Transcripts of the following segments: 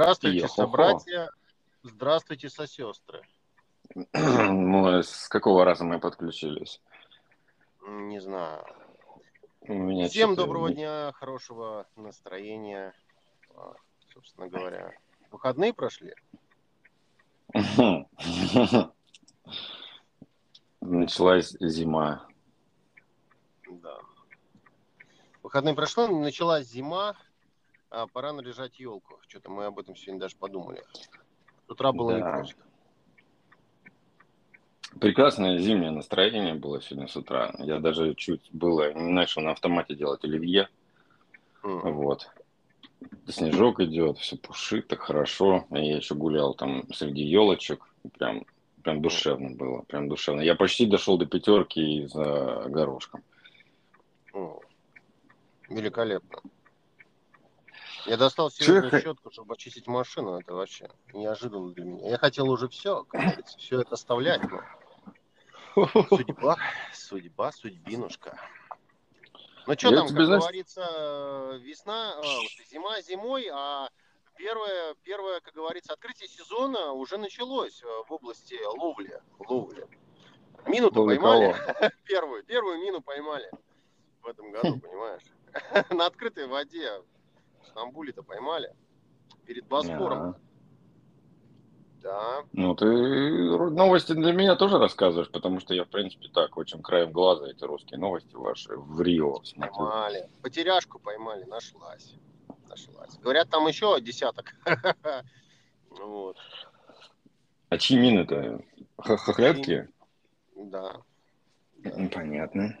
Здравствуйте, Йо-хо-хо. собратья. Здравствуйте, сосестры. Мы с какого раза мы подключились? Не знаю. У меня Всем что-то доброго дня, хорошего настроения. А, Собственно говоря, выходные прошли? Началась зима. Да. Выходные прошло, началась зима, а пора наряжать елку. Что-то мы об этом сегодня даже подумали. С утра было Да. непросто. Прекрасное зимнее настроение было сегодня с утра. Я даже чуть было не начал на автомате делать оливье. М. Вот. Снежок идет, все пушит, так хорошо. Я еще гулял там среди елочек. Прям, прям душевно было. Прям душевно. Я почти дошел до пятерки за горошком. М. Великолепно. Я достал сегодня я х- щетку, чтобы очистить машину. Это вообще неожиданно для меня. Я хотел уже все, как говорится, все это оставлять, но судьба, судьба, судьбинушка. Ну что там, как говорится, весна, а, зима зимой, а первое, первое, как говорится, открытие сезона уже началось э, в области ловли. ловли. Мину-то Ловли поймали, кого? первую, первую мину поймали в этом году, понимаешь? На открытой воде в Стамбуле-то поймали. Перед Босфором. Да. Ну, ты новости для меня тоже рассказываешь, потому что я, в принципе, так, очень краем глаза эти русские новости ваши в Рио смотрю. Поймали. Потеряшку поймали, нашлась. Нашлась. Говорят, там еще десяток. Вот. А чьи мины-то? Хохлятки? Да. Понятно.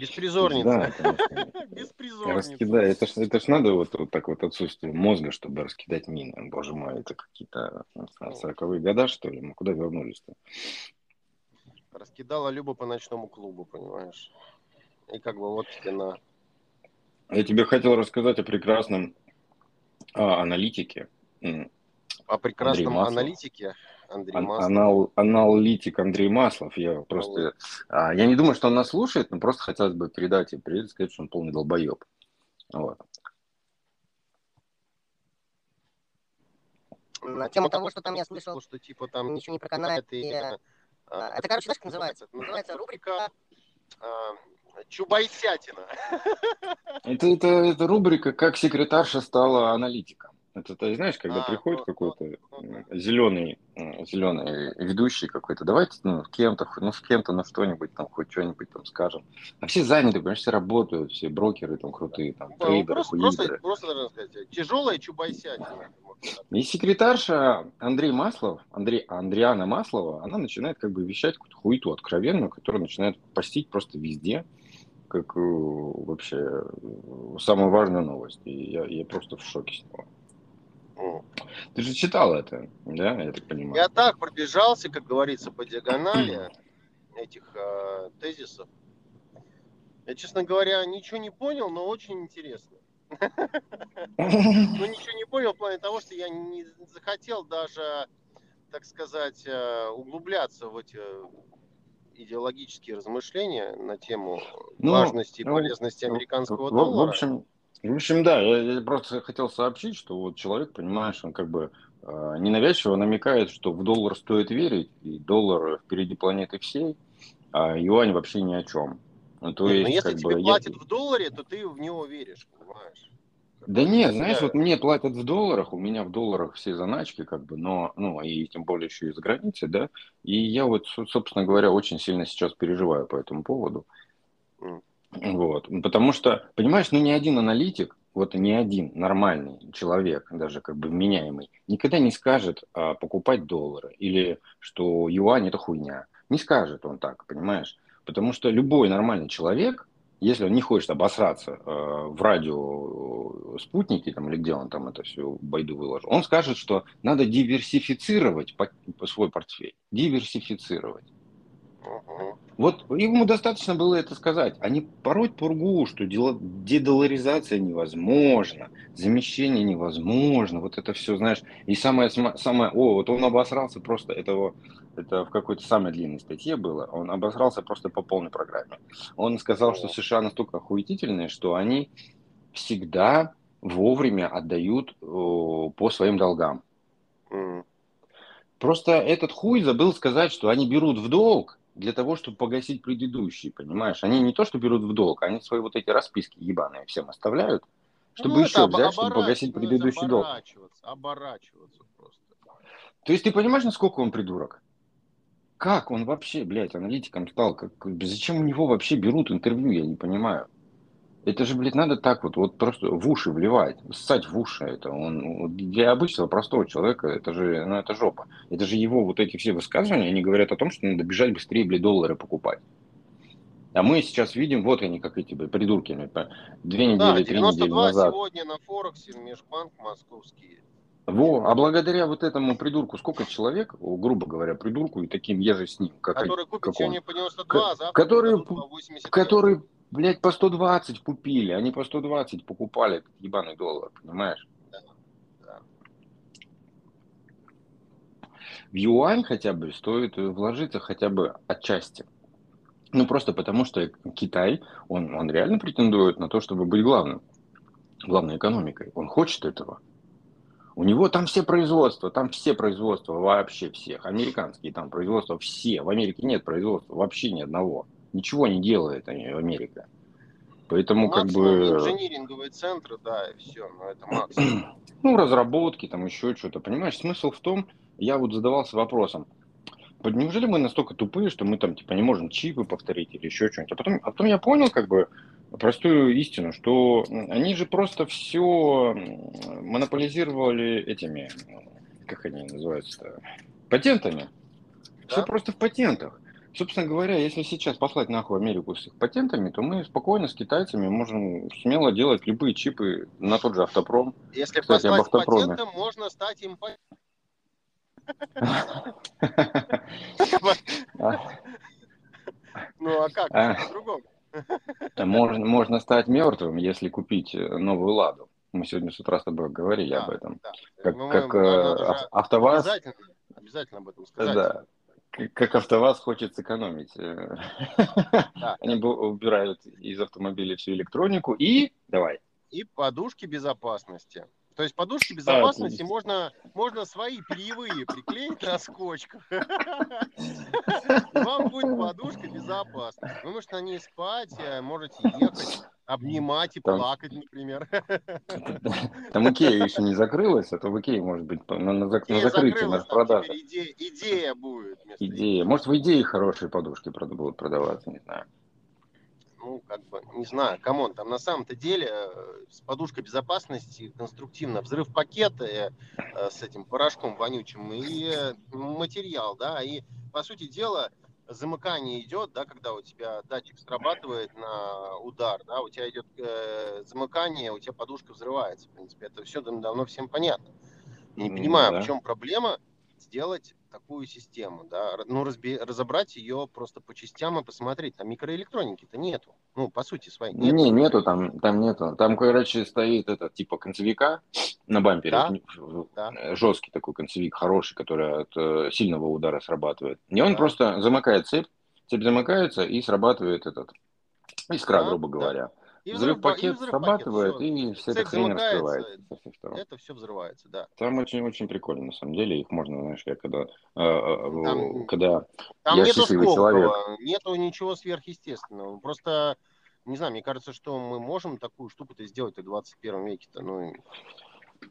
Беспризорница. Да. Беспризорница. Раскидай. Это ж, это ж надо вот, вот так вот отсутствие мозга, чтобы раскидать мины. Боже мой, это какие-то не знаю, 40-е года, что ли? Мы куда вернулись-то? Раскидала Люба по ночному клубу, понимаешь? И как бы вот тебе на... Я тебе хотел рассказать о прекрасном а, аналитике. О прекрасном аналитике Андрей ан- Маслов. анал- аналитик Андрей Маслов. Я просто... а, я не думаю, что он нас слушает, но просто хотелось бы передать ему привет и сказать, что он полный долбоеб. Вот. На тему того, что там я слышал, что типа там ничего не проканает. и, и, э, а, Это, короче, знаешь, как называется? Называется рубрика а, Чубайсятина. Это, это, это рубрика «Как секретарша стала аналитиком». Это ты знаешь, когда А, приходит ну, какой-то ну, зеленый, зеленый ведущий какой-то, давайте ну, с кем-то, ну с кем-то, ну что-нибудь там, хоть что-нибудь там скажем. А все заняты, понимаешь, все работают, все брокеры там крутые, там, трейдеры, Просто, просто, хуидеры. просто, должен сказать, тяжелая Чубайсятина. И секретарша Андрей Маслов, Андрей, Андриана Маслова, она начинает как бы вещать какую-то хуету откровенную, которую начинает постить просто везде, как э, вообще э, самую важную новость. И я, я просто в шоке с него. Ты же читал это, да, я так понимаю? Я так пробежался, как говорится, по диагонали этих э, тезисов. Я, честно говоря, ничего не понял, но очень интересно. Ну, ничего не понял в плане того, что я не захотел даже, так сказать, э, углубляться в эти идеологические размышления на тему Ну, важности и ну, полезности американского в, в доллара. общем, в общем, да, я, я просто хотел сообщить, что вот человек, понимаешь, он как бы э, ненавязчиво намекает, что в доллар стоит верить, и доллар впереди планеты всей, а юань вообще ни о чем. Ну, то Нет, есть, но если как тебе бы, я- платят в долларе, то ты в него веришь, понимаешь? Да нет, знаешь, Я- вот мне платят в долларах, у меня в долларах все заначки, как бы, но, ну, и тем более еще и за границей, да, и я вот, со- собственно говоря, очень сильно сейчас переживаю по этому поводу. М. Вот, потому что, понимаешь, ну ни один аналитик, вот ни один нормальный человек, даже как бы вменяемый, никогда не скажет а, покупать доллары или что юань это хуйня. Не скажет он так, понимаешь? Потому что любой нормальный человек, если он не хочет обосраться э, в радио э, спутники там, или где он там это все байду выложил, он скажет, что надо диверсифицировать свой портфель. Диверсифицировать. Вот ему достаточно было это сказать, а не пороть пургу, что дедоларизация невозможна, замещение невозможно, вот это все, знаешь, и самое, самое, о, вот он обосрался просто, этого, это в какой-то самой длинной статье было, он обосрался просто по полной программе. Он сказал, что США настолько охуетительные, что они всегда вовремя отдают э, по своим долгам. Просто этот хуй забыл сказать, что они берут в долг для того, чтобы погасить предыдущий, понимаешь? Они не то, что берут в долг, они свои вот эти расписки ебаные всем оставляют, чтобы Ну, еще взять, чтобы погасить ну, предыдущий долг. Оборачиваться, оборачиваться просто. То есть ты понимаешь, насколько он придурок? Как он вообще, блядь, аналитиком стал? Как, зачем у него вообще берут интервью, я не понимаю. Это же, блядь, надо так вот, вот просто в уши вливать, ссать в уши это. Он, вот для обычного простого человека это же, ну это жопа. Это же его вот эти все высказывания, они говорят о том, что надо бежать быстрее, блядь, доллары покупать. А мы сейчас видим, вот они, как эти, блядь, придурки, две Да, недели, три недели 92 назад. сегодня на Форексе, Межбанк московский. Во, а благодаря вот этому придурку, сколько человек, грубо говоря, придурку и таким еже с ним, как, Который купит как он, сегодня по 92, а завтра который- по 80. который, блядь, по 120 купили, они по 120 покупали этот ебаный доллар, понимаешь? да. В юань хотя бы стоит вложиться хотя бы отчасти. Ну, просто потому что Китай, он, он реально претендует на то, чтобы быть главным, главной экономикой. Он хочет этого. У него там все производства, там все производства, вообще всех. Американские там производства все. В Америке нет производства, вообще ни одного. Ничего не делает они, Америка. Поэтому как Максимум бы... инжиниринговые центры, да, и все, но это максимум. Ну, разработки, там еще что-то. Понимаешь, смысл в том, я вот задавался вопросом, неужели мы настолько тупые, что мы там типа не можем чипы повторить или еще что-нибудь? А потом, а потом я понял как бы простую истину, что они же просто все монополизировали этими, как они называются, патентами. Все Да? просто в патентах. Собственно говоря, если сейчас послать нахуй Америку с их патентами, то мы спокойно с китайцами можем смело делать любые чипы на тот же автопром. Если Кстати, об послать автопроме. патентом, можно стать им Ну а как? А. По-другому. Можно, можно стать мертвым, если купить э, новую ладу. Мы сегодня с утра с тобой говорили Да, об этом. да. Как, Ну, как э, АвтоВАЗ, Обязательно, обязательно об этом сказать. да, как- АвтоВАЗ хочет сэкономить. Да. Они убирают из автомобиля всю электронику и давай. И подушки безопасности. То есть подушки безопасности отлично. можно, можно свои перьевые приклеить на скотчках. И вам будет подушка безопасности. Вы можете на ней спать, э, можете ехать, обнимать и плакать, например. Там Икея еще не закрылась, а то в Икее, может быть, на, на на закрытии, на теперь идея, идея будет. Идея. Может, в идее хорошие подушки будут продаваться, не знаю. Ну, как бы, не знаю, come on, там на самом-то деле э, с подушкой безопасности конструктивно взрыв пакета э, э, с этим порошком вонючим и э, материал, да, и по сути дела замыкание идет, да, когда у тебя датчик срабатывает на удар, да, у тебя идет э, замыкание, у тебя подушка взрывается, в принципе, это все давно всем понятно. Не понимаю, да. в чем проблема сделать такую систему, да, ну, разби- разобрать ее просто по частям и посмотреть, там микроэлектроники-то нету, ну, по сути своей. Не, нету там, там нету. Там, короче, стоит этот типа концевика на бампере. Да, да. э, Жесткий такой концевик, хороший, который от э, сильного удара срабатывает. И он Да. просто замыкает цепь, цепь замыкается и срабатывает этот искра, Да, грубо да. И Взрыв взрыв- и пакет взрыв срабатывает, всё. и вся эта хрень раскрывается. Это все взрывается, да. Там очень-очень прикольно, на самом деле. Их можно, знаешь, я когда, э, э, Там- когда Там Я нету счастливый Сколково, человек. нету ничего сверхъестественного. Просто, не знаю, мне кажется, что мы можем такую штуку-то сделать в 21 веке-то. Ну,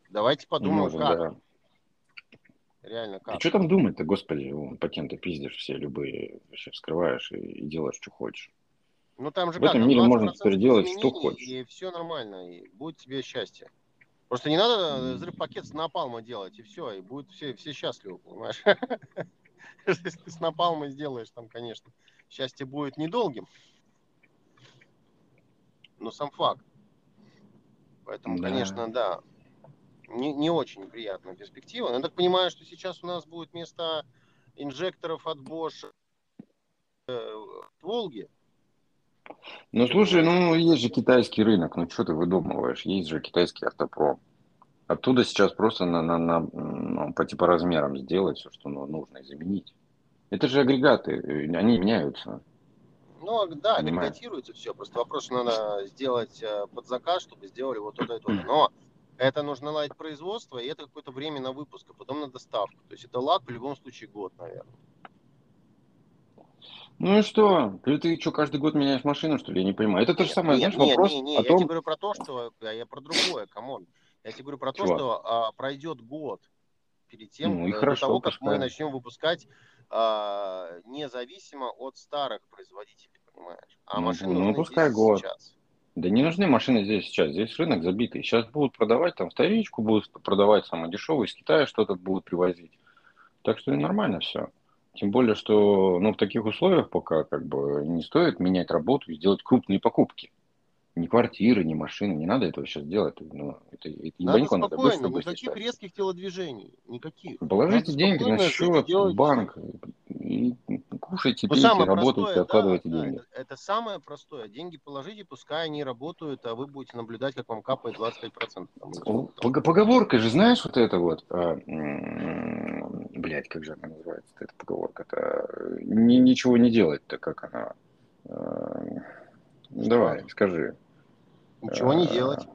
давайте подумаем, можем, как. да. Реально И как. что там думать-то, господи, патенты пиздишь все любые, вообще вскрываешь и, и делаешь, что хочешь. Ну там же В как, этом мире можно 20% теперь делать, что хочешь. И все нормально, и будет тебе счастье. Просто не надо М. взрыв пакет с напалма делать, и все, и будут все, все счастливы, понимаешь? Если ты с напалма сделаешь, там, конечно, счастье будет недолгим. Но сам факт. Поэтому, Да. конечно, да, не, не очень приятная перспектива. Но я так понимаю, что сейчас у нас будет вместо инжекторов от Bosch э, Волги. Ну, слушай, ну, есть же китайский рынок, ну, что ты выдумываешь? Есть же китайский автопром. Оттуда сейчас просто на, на, на, ну, по типа размерам сделать все, что ну, нужно, и заменить. Это же агрегаты, э, они меняются. Ну, да, Понимаю. агрегатируется все. Просто вопрос, что надо сделать э, под заказ, чтобы сделали вот то-то и то-то. Но это нужно наладить производство, и это какое-то время на выпуск, а потом на доставку. То есть это лаг в любом случае год, наверное. Ну и что? Ты, ты что, каждый год меняешь машину, что ли? Я не понимаю. Это то же самое, нет, знаешь, нет, вопрос не, не, о я тебе том... говорю про то, что я, я про другое, come on. Я тебе говорю про то, Чего? что а, пройдет год перед тем, Ну и э, до хорошо, того, как мы пускай. начнем выпускать а, независимо от старых производителей, понимаешь? А Ну, машины ну, нужны пускай год. сейчас. Да не нужны машины здесь сейчас. Здесь рынок забитый. Сейчас будут продавать там вторичку, будут продавать самое дешевое, из Китая что-то будут привозить. Так что нормально все. Тем более, что ну, в таких условиях пока как бы не стоит менять работу и делать крупные покупки. Ни квартиры, ни машины. Не надо этого сейчас делать. Ну, это, это Надо ебанько надо быстро, спокойно, быстро никаких ставить. резких телодвижений, никаких. Положите Надо деньги на спокойно счет, в банк и кушайте, Ну, пейте, работайте, простое, откладывайте да, да, деньги. это, это самое простое. Деньги положите, пускай они работают, а вы будете наблюдать, как вам капает 25%. Там, или сколько там. Пог- Поговорка же, знаешь, вот это вот, блять, как же она называется, эта поговорка, это ни- ничего не делать-то, как она, Э, давай, скажи. Ничего не делать.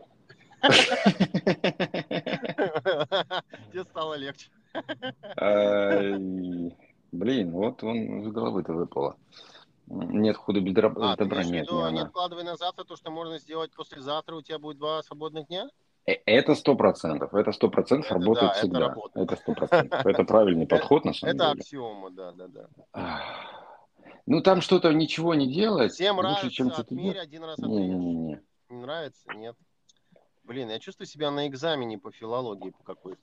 Тебе стало легче. Блин, вот он из головы-то выпало. Нет худа без А, добра, нет, не не она. откладывай на завтра то, что можно сделать послезавтра, у тебя будет два свободных дня? Э, Это сто процентов, это сто процентов Это работает да, это всегда. работает. Это сто процентов. Это правильный подход на самом Это деле. аксиома, да, да, да. Ну там что-то ничего не делать Всем лучше, чем нравится, что-то отмерь, делать. один раз отмерь. Не-не-не. Не нравится? Нет. Блин, я чувствую себя на экзамене по филологии по какой-то.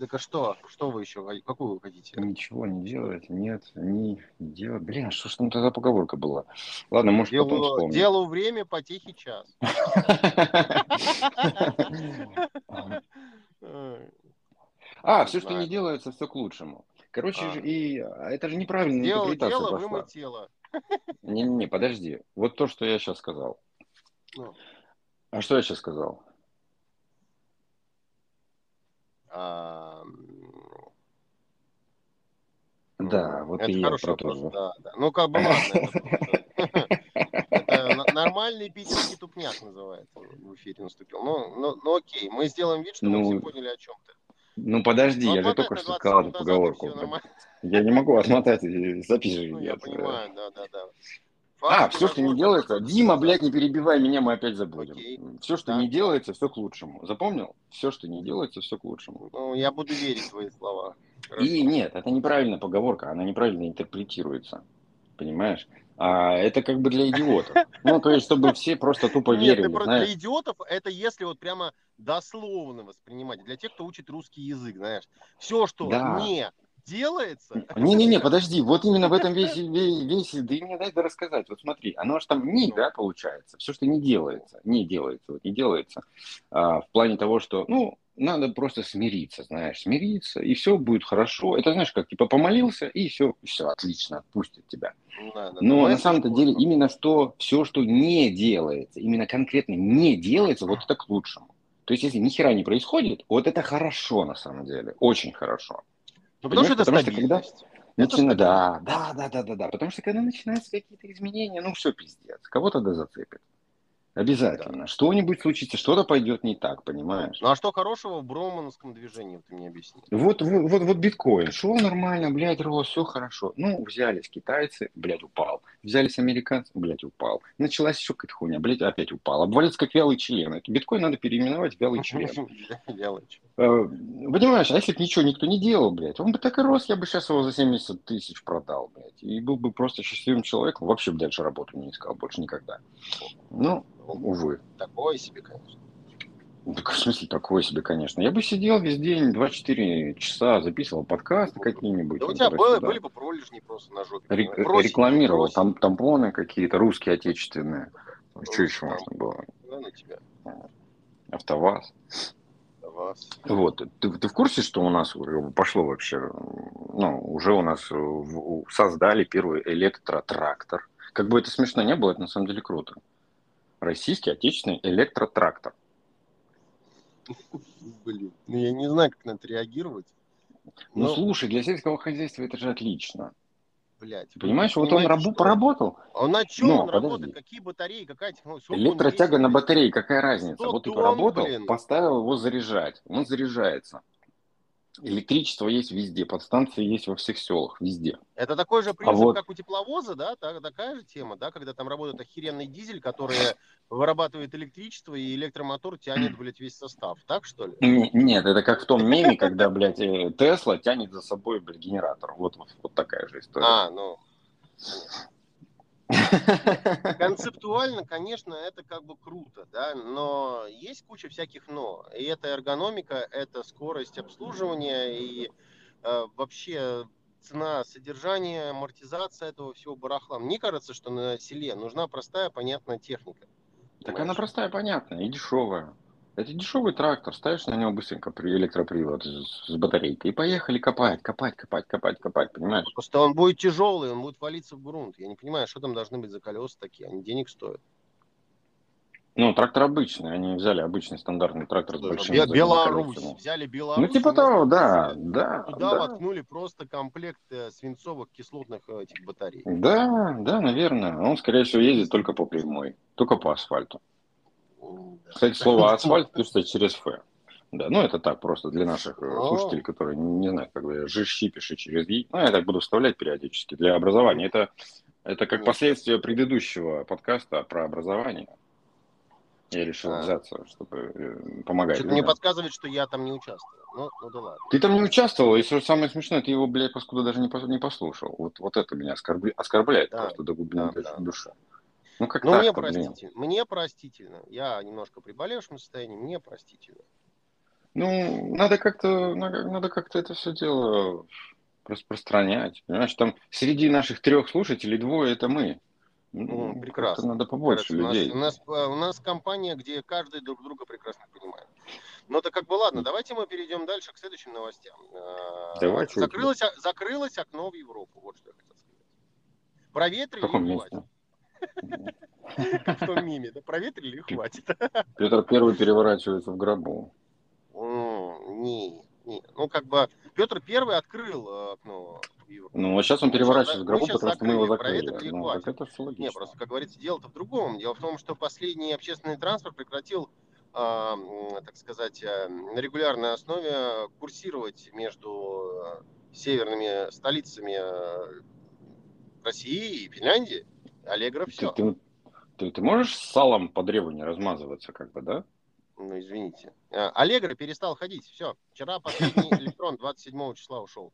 Так а что? Что вы еще? Какую вы хотите? Ничего не делать, нет, не делать. Блин, что ж там тогда поговорка была? Ладно, может потом Делу, вспомню. делу время, потехи час. А, Не все, что не делается, все к лучшему. Короче, А. и а, это же неправильная Дело, дело, вымыть тело. Не-не-не, подожди. Вот то, что я сейчас сказал. Ну. А что я сейчас сказал? А, Да, вот это и я про вопрос, же. да, да. Ну, как бы ладно. Это, нормальный питерский тупняк называется. В эфире наступил. Ну, ну, ну окей, мы сделаем вид, что мы Ну, все поняли, о чем ты. Ну подожди, Ну, я же только что 20 сказал эту поговорку. Я не могу отмотать, и запиши. Ну, я нет. понимаю, да, да, да. А, все, что не делается. Дима, блядь, не перебивай меня, мы опять забудем. Окей. Все, что Да. не делается, все к лучшему. Запомнил? Все, что не делается, все к лучшему. Ну, я буду верить в твои слова. Хорошо. И нет, это неправильная поговорка, она неправильно интерпретируется. Понимаешь? А это как бы для идиотов. Ну, то есть, чтобы все просто тупо Нет, верили, знаешь. для идиотов это если вот прямо дословно воспринимать. Для тех, кто учит русский язык, знаешь. Все, что Да. не делается. Не-не-не, подожди, вот именно в этом весь, весь, весь да и мне дай да рассказать. Вот смотри, оно же там не, да, получается. Все, что не делается, не делается, вот не делается. А, в плане того, что, ну, надо просто смириться, знаешь, смириться, и все будет хорошо. Это знаешь, как типа помолился, и все, все, отлично, отпустит тебя. Да, да, Но да, на это самом-то деле именно что все, что не делается, именно конкретно не делается, вот это к лучшему. То есть, если ни хера не происходит, вот это хорошо на самом деле, очень хорошо. Ну, потому что это Потому что когда- стабильность. Начина- стабильность. да, да, да, да, да, да. Потому что когда начинаются какие-то изменения, ну все пиздец. Кого-то да зацепит. Обязательно. Что-нибудь случится, что-то пойдет не так, понимаешь? Ну а что хорошего в броумановском движении, ты мне объясни. Вот, вот, вот, вот биткоин. Шел нормально, блядь, рос, все хорошо. Ну, взялись китайцы, блядь, упал. Взялись американцы, блядь, упал. Началась еще какая-то хуйня, блядь, опять упал. Обвалится как вялый член. Биткоин надо переименовать в вялый член. Э, Понимаешь, а если бы ничего никто не делал, блядь, он бы так и рос, я бы сейчас его за 70 тысяч продал, блядь. И был бы просто счастливым человеком, вообще бы дальше работу не искал, больше никогда. Ну, увы. Такое себе, конечно. Так, в смысле, такое себе, конечно. Я бы сидел весь день, 24 часа, записывал подкасты какие-нибудь. Да у там, тебя были, туда-сюда. были бы пролежни просто на жопе. Ре- Просить, рекламировал просить. там тампоны какие-то, русские, отечественные. Что еще Там. можно было? Да, на тебя. АвтоВАЗ. На вас. Вот, ты, ты в курсе, что у нас пошло вообще, ну, уже у нас создали первый электротрактор. Как бы это смешно не было, это на самом деле круто. Российский отечественный электротрактор. Блин. Ну я не знаю, как на это реагировать. Ну, Ну, слушай, для сельского хозяйства это же отлично. блядь. Понимаешь, вот он рабу поработал. А на чем Но, он подожди. работает? Какие батареи? Какая технология? Электротяга на батарее, какая разница? 100 Вот ты поработал, блин. поставил его заряжать. Он заряжается. Электричество есть везде, подстанции есть во всех селах, везде. Это такой же принцип, А вот- как у тепловоза, да? Так- такая же тема, да? Когда там работает охеренный дизель, который вырабатывает электричество, и электромотор тянет, блядь, весь состав. Так, что ли? Не- Нет, это как в том меме, когда, блядь, э, Тесла тянет за собой, блядь, генератор. Вот, вот такая же история. А, ну... Концептуально, конечно, это как бы круто, да, но есть куча всяких но. И это эргономика, это скорость обслуживания и э, вообще цена содержания, амортизация этого всего барахла. Мне кажется, что на селе нужна простая, понятная техника. Так она Понимаешь? простая, понятная и дешевая. Это дешевый трактор, ставишь на него быстренько при электропривод с, батарейкой и поехали копать, копать, копать, копать, копать, понимаешь? Просто он будет тяжелый, он будет валиться в грунт. Я не понимаю, что там должны быть за колеса такие, они денег стоят. Ну, трактор обычный, они взяли обычный стандартный трактор с Бе- задними Беларусь. колесами. Взяли Беларусь. Ну, типа того, да, да, Туда да. воткнули просто комплект э, свинцовых кислотных э, этих батарей. Да, да, наверное. Он, скорее всего, ездит только по прямой, только по асфальту. Кстати, слово асфальт пишется через Ф. Да, ну это так просто для наших э, О. слушателей, которые не знают, как бы жиши пиши через И. Ну, я так буду вставлять периодически для образования. Это, это как последствие предыдущего подкаста про образование. Я решил А. взяться, чтобы э, помогать. Что-то мне подсказывает, что я там не участвовал. Ну, ну да ладно. Ты там не участвовал, и самое смешное, ты его, блядь, паскуда даже не, пос- не послушал. Вот, вот это меня оскорбля- оскорбляет Да, просто до глубины да, душ- да. души. Ну как Ну, мне так простительно. Мне простительно. Я немножко приболевшем состоянии, мне простительно. Ну, надо как-то, надо, надо как-то это все дело распространять. Понимаешь, там среди наших трех слушателей двое это мы. Ну, прекрасно. Надо побольше у нас- людей. У нас, э, у нас компания, где каждый друг друга прекрасно понимает. Ну, это как бы ладно, давайте мы перейдем дальше к следующим новостям. Э, Давай, чё у закрылось, закрылось окно в Европу. Вот что я хотел сказать. В Проветрили каком и месте? Как в том миме, да? Проветрили и хватит. Петр Первый переворачивается в гробу. Не, не. Ну, как бы Петр Первый открыл э, окно. Ну, а сейчас он переворачивается в гробу, потому что мы его закрыли, Ну, так это все логично. Не, просто, как говорится, дело-то в другом. Дело в том, что последний общественный транспорт прекратил, а, так сказать, а, на регулярной основе курсировать между э, северными столицами э, России и Финляндии. Аллегра Ты, все. ты, ты- ты можешь с салом по древу не размазываться, как бы, да? Ну, извините. А, Аллегра перестал ходить. Все. Вчера последний электрон 27 числа ушел.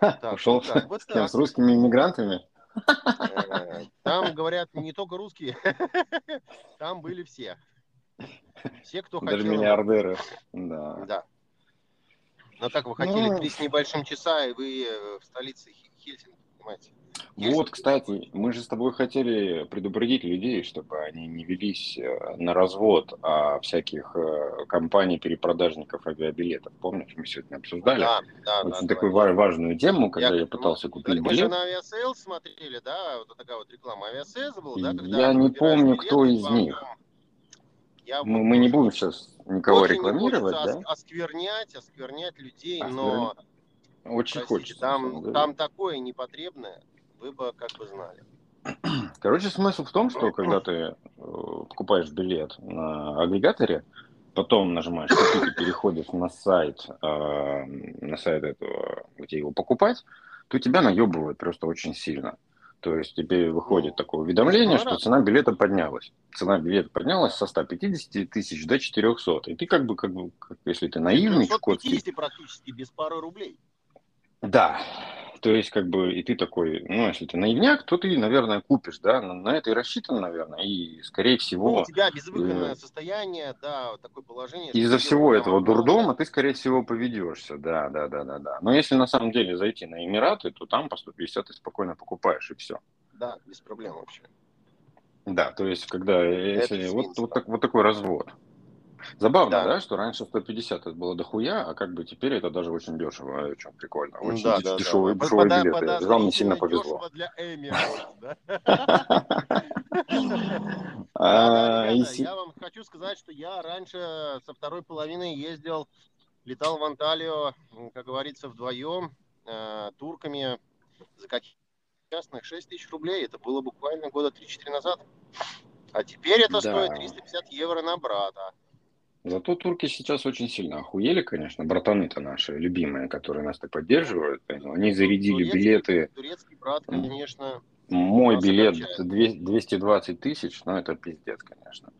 Так, Ушел ну, как бы с кем? так. С русскими иммигрантами? Э, Там, говорят, не только русские, там были все. Все, кто Даже хотел. миллиардеры. Да. Да. Но так вы хотели Ну. три с небольшим часа, и вы э, в столице Хельсинки, понимаете? Вот, кстати, мы же с тобой хотели предупредить людей, чтобы они не велись э, на развод а всяких э, компаний-перепродажников авиабилетов. Помнишь, мы сегодня обсуждали Да, да, очень да, такую ва- важную тему, когда я, Я- пытался мы- купить Мы же билет. на Aviasales смотрели, да, вот такая вот реклама Aviasales был, да? когда Я не помню, билеты, кто из вам них. Я Мы, мы не будем сейчас никого очень не рекламировать, хочется да? ос- осквернять, осквернять людей, Осквернять. но Очень простите, хочется. там, там такое непотребное, вы бы как бы знали. Короче, смысл в том, что когда ты э, покупаешь билет на агрегаторе, потом нажимаешь купить и переходишь на сайт, э, на сайт этого, где его покупать, то тебя наебывают просто очень сильно. То есть тебе выходит Ну, такое уведомление, что цена билета поднялась. Цена билета поднялась со 150 тысяч до 400. И ты как бы, как бы, как- если ты наивный, чукотский, 450 практически без пары рублей. Да. То есть, как бы, и ты такой, ну, если ты наивняк, то ты, наверное, купишь, да, на, на это и рассчитан, наверное, и, скорее Ну, всего, у тебя безвыходное э, состояние, да, такое положение. из-за всего этого дурдома ты, скорее всего, поведешься, да, да, да, да, да. Но если на самом деле зайти на Эмираты, то там по 150 ты спокойно покупаешь, и все. Да, без проблем вообще. Да, то есть, когда, если, вот, вот, так, вот такой развод. Забавно, Да. да. что раньше 150 это было дохуя, а как бы теперь это даже очень дешево, очень прикольно. Очень да, да, дешевые, да. дешевые Пода- билеты. Вам не сильно повезло. для да? А, я вам хочу сказать, что я раньше со второй половины ездил, летал в Анталию, как говорится, вдвоем, э, турками. за каких частных 6 тысяч рублей. Это было буквально года 3-4 назад. А теперь это стоит 350 евро на брата. Зато турки сейчас очень сильно охуели, конечно, братаны-то наши, любимые, которые нас так поддерживают. Они зарядили Турецкий- билеты. Турецкий брат, конечно. Мой билет огорчает. 200 220 тысяч, ну это пиздец, конечно.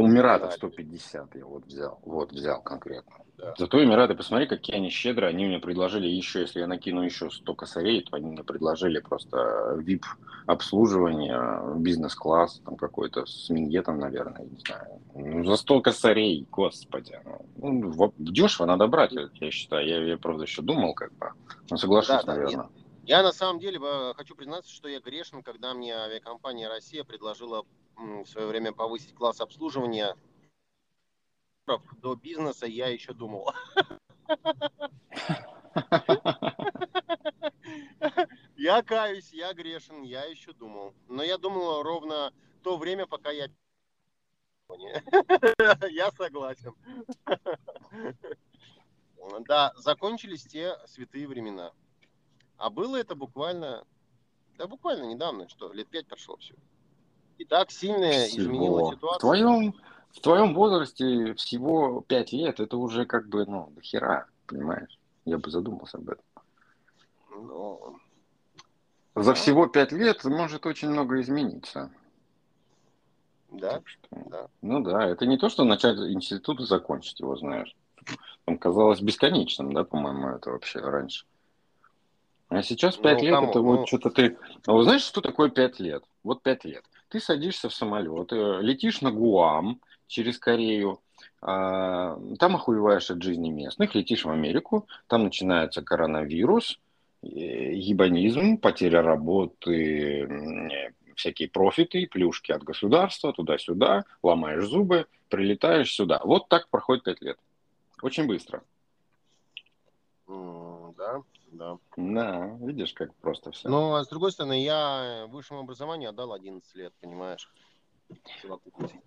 Эмирата Да. 150 я вот взял, вот взял конкретно. Да. Зато Эмираты, посмотри, какие они щедрые, они мне предложили еще, если я накину еще 100 косарей, то они мне предложили просто VIP обслуживание, бизнес-класс там какой-то с миньетом, наверное, не знаю. Ну, за 100 косарей, господи. Ну, в- дешево надо брать, я считаю. Я, я правда еще думал, как бы, но соглашусь, Да, да, наверное. Я на самом деле хочу признаться, что я грешен, когда мне авиакомпания «Россия» предложила в свое время повысить класс обслуживания. До бизнеса я еще думал. Я каюсь, я грешен, я еще думал. Но я думал ровно то время, пока я... Я согласен. Да, закончились те святые времена. А было это буквально, да буквально недавно, что лет пять прошло все. И так сильно изменила Всего. В ситуация. твоем, в твоем возрасте всего 5 лет, это уже как бы, ну, до хера, понимаешь? Я бы задумался об этом. Ну, За всего 5 лет может очень много измениться. да, что, да. Ну да, это не то, что начать институт и закончить его, знаешь. Там казалось бесконечным, да, по-моему, это вообще раньше. А сейчас 5 Ну, лет, кому? это Ну- вот что-то ты... А вот знаешь, что такое 5 лет? Вот 5 лет. Ты садишься в самолет, э, летишь на Гуам через Корею, а, там охуеваешь от жизни местных, летишь в Америку, там начинается коронавирус, э, ебанизм, потеря работы, всякие профиты, плюшки от государства, туда-сюда, ломаешь зубы, прилетаешь сюда. Вот так проходит 5 лет. Очень быстро. М, Да, да. Да, видишь, как просто все. Но, а с другой стороны, я высшему образованию отдал 11 лет, понимаешь? в совокупности.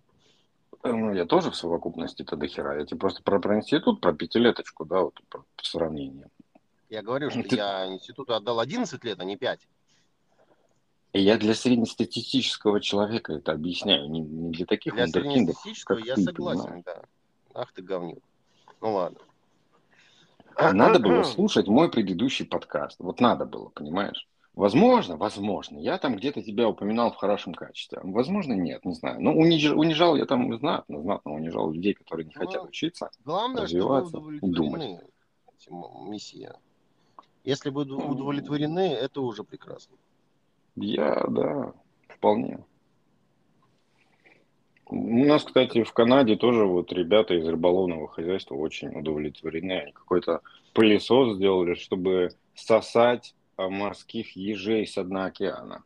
Ну, я тоже в совокупности-то до хера. Я тебе просто про, про институт, про пятилеточку, да, вот по, по сравнению. Я говорю, что Ты- я институту отдал 11 лет, а не 5. И я для среднестатистического человека это объясняю, не, не для таких Для вундеркиндов, среднестатистического как я ты, согласен, понимаешь. да. Ах ты говнюк. Ну ладно. Надо было слушать мой предыдущий подкаст. Вот надо было, понимаешь? Возможно, возможно. Я там где-то тебя упоминал в хорошем качестве. Возможно, нет, не знаю. Ну, униж- унижал я там знатно, знатно унижал людей, которые не Ну, хотят учиться. Главное, развиваться этим мессия. Если вы уд- удовлетворены, это уже прекрасно. Я, да, вполне. У нас, кстати, в Канаде тоже вот ребята из рыболовного хозяйства очень удовлетворены. Они какой-то пылесос сделали, чтобы сосать а, морских ежей с дна океана.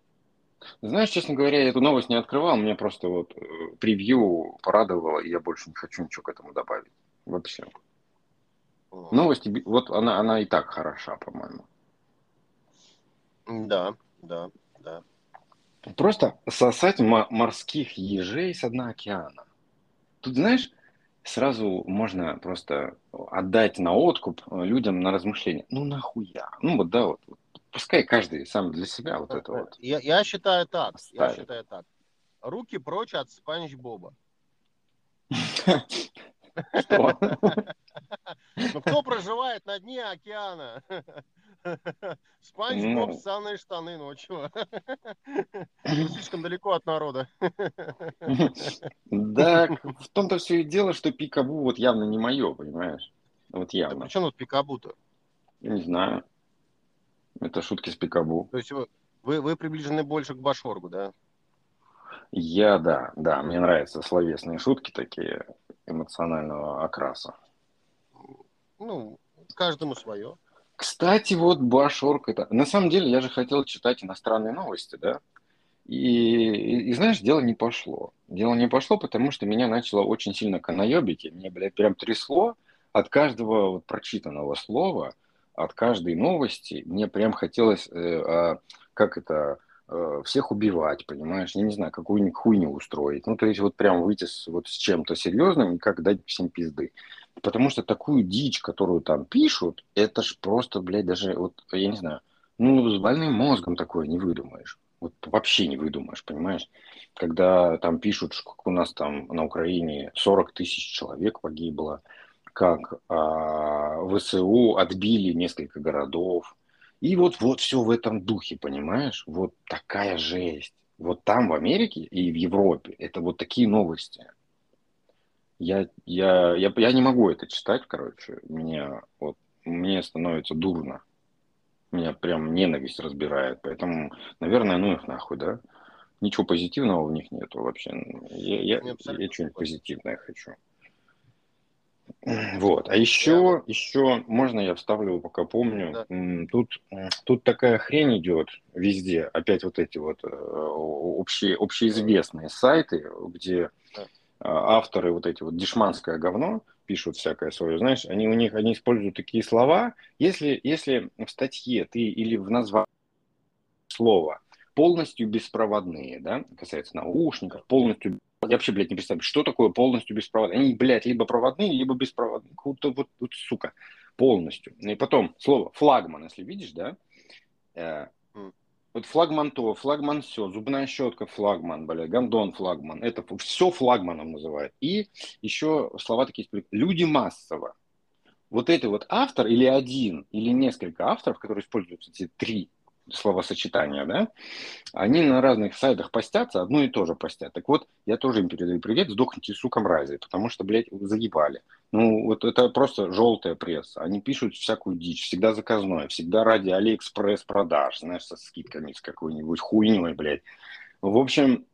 Знаешь, честно говоря, я эту новость не открывал, мне просто вот э, превью порадовало, и я больше не хочу ничего к этому добавить. Вообще. М. Новость, би- вот она, она и так хороша, по-моему. Да, да, да. Просто сосать мо- морских ежей с дна океана. Тут, знаешь, сразу можно просто отдать на откуп э, людям на размышление. Ну нахуя? Ну вот да, вот. вот. Пускай каждый сам для себя вот это вот. Я, я считаю так. Я Оставит. считаю так. Руки прочь от Спанч Боба. Что? Ну кто проживает на дне океана? Спанч Боб, Ну. ссаные штаны, ну чего? Вы Слишком далеко от народа. Да, в том-то все и дело, что пикабу вот явно не мое, понимаешь? Вот Да явно. при чем тут пикабу-то? Не знаю. Это шутки с пикабу. То есть вы, вы, вы приближены больше к Башоргу, да? Я, да, да, мне нравятся словесные шутки такие эмоционального окраса. Ну, каждому свое. Кстати, вот Башорк это... На самом деле, я же хотел читать иностранные новости, да? И, и, и знаешь, дело не пошло. Дело не пошло, потому что меня начало очень сильно канаебить, и мне, блядь, прям трясло от каждого вот прочитанного слова, от каждой новости. Мне прям хотелось, э, а, как это, э, всех убивать, понимаешь? Я не знаю, какую-нибудь хуйню устроить. Ну, то есть вот прям выйти с, вот с чем-то серьезным и как дать всем пизды. Потому что такую дичь, которую там пишут, это ж просто, блядь, даже, вот, я не знаю, Ну, с больным мозгом такое не выдумаешь. Вот вообще не выдумаешь, понимаешь? Когда там пишут, что у нас там на Украине 40 тысяч человек погибло, как а, ВСУ отбили несколько городов. И вот, вот все в этом духе, понимаешь? Вот такая жесть. Вот там, в Америке и в Европе, это вот такие новости. Я, я, я, я не могу это читать, короче. Меня, вот, мне становится дурно. Меня прям ненависть разбирает. Поэтому, наверное, ну их нахуй, да? Ничего позитивного в них нету вообще. Я, я, я, я что-нибудь позитивное хочу. Вот. А еще, еще, можно я вставлю, пока помню, да. тут, тут такая хрень идет везде. Опять вот эти вот э, общие, общеизвестные сайты, где да. авторы вот эти вот дешманское говно пишут всякое свое, знаешь, они у них, они используют такие слова. Если, если в статье ты или в названии слова полностью беспроводные, да, касается наушников, полностью я вообще, блядь, не представляю, что такое полностью беспроводные. Они, блядь, либо проводные, либо беспроводные. Вот, вот, вот, сука, полностью. И потом слово флагман, если видишь, да, э, вот флагман то, флагман все, зубная щетка флагман, блядь, гандон флагман. Это все флагманом называют. И еще слова такие, люди массово. Вот это вот автор или один, или несколько авторов, которые используют эти три словосочетания, да, они на разных сайтах постятся, одно и то же постят. Так вот, я тоже им передаю привет, сдохните, сука, мрази, потому что, блядь, заебали. Ну, вот это просто желтая пресса. Они пишут всякую дичь, всегда заказное, всегда ради Алиэкспресс продаж, знаешь, со скидками, с какой-нибудь хуйней, блядь. В общем,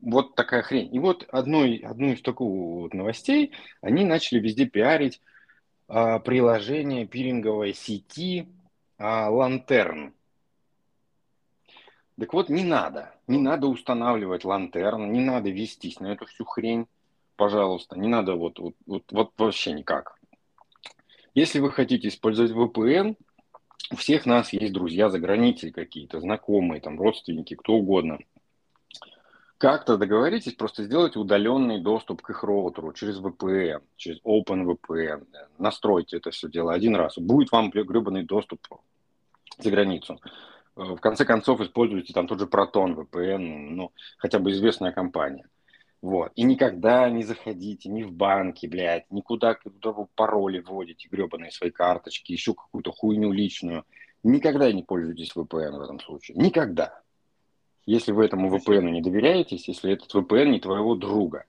вот такая хрень. И вот одной, одну из таких вот новостей они начали везде пиарить а, приложение пиринговой сети а, Лантерн. Так вот, не надо. Не надо устанавливать лантерн, не надо вестись на эту всю хрень, пожалуйста. Не надо вот, вот, вот, вот вообще никак. Если вы хотите использовать VPN, у всех нас есть друзья за границей какие-то, знакомые, там, родственники, кто угодно. Как-то договоритесь, просто сделайте удаленный доступ к их роутеру через VPN, через OpenVPN. Настройте это все дело один раз. Будет вам гребаный доступ за границу. Э, в конце концов используйте там тот же Proton VPN, ну, хотя бы известная компания. Вот. И никогда не заходите ни в банки, блядь, никуда, куда вы пароли вводите, гребаные свои карточки, еще какую-то хуйню личную. Никогда не пользуйтесь VPN в этом случае. Никогда. Если вы этому VPN не доверяетесь, если этот VPN не твоего друга.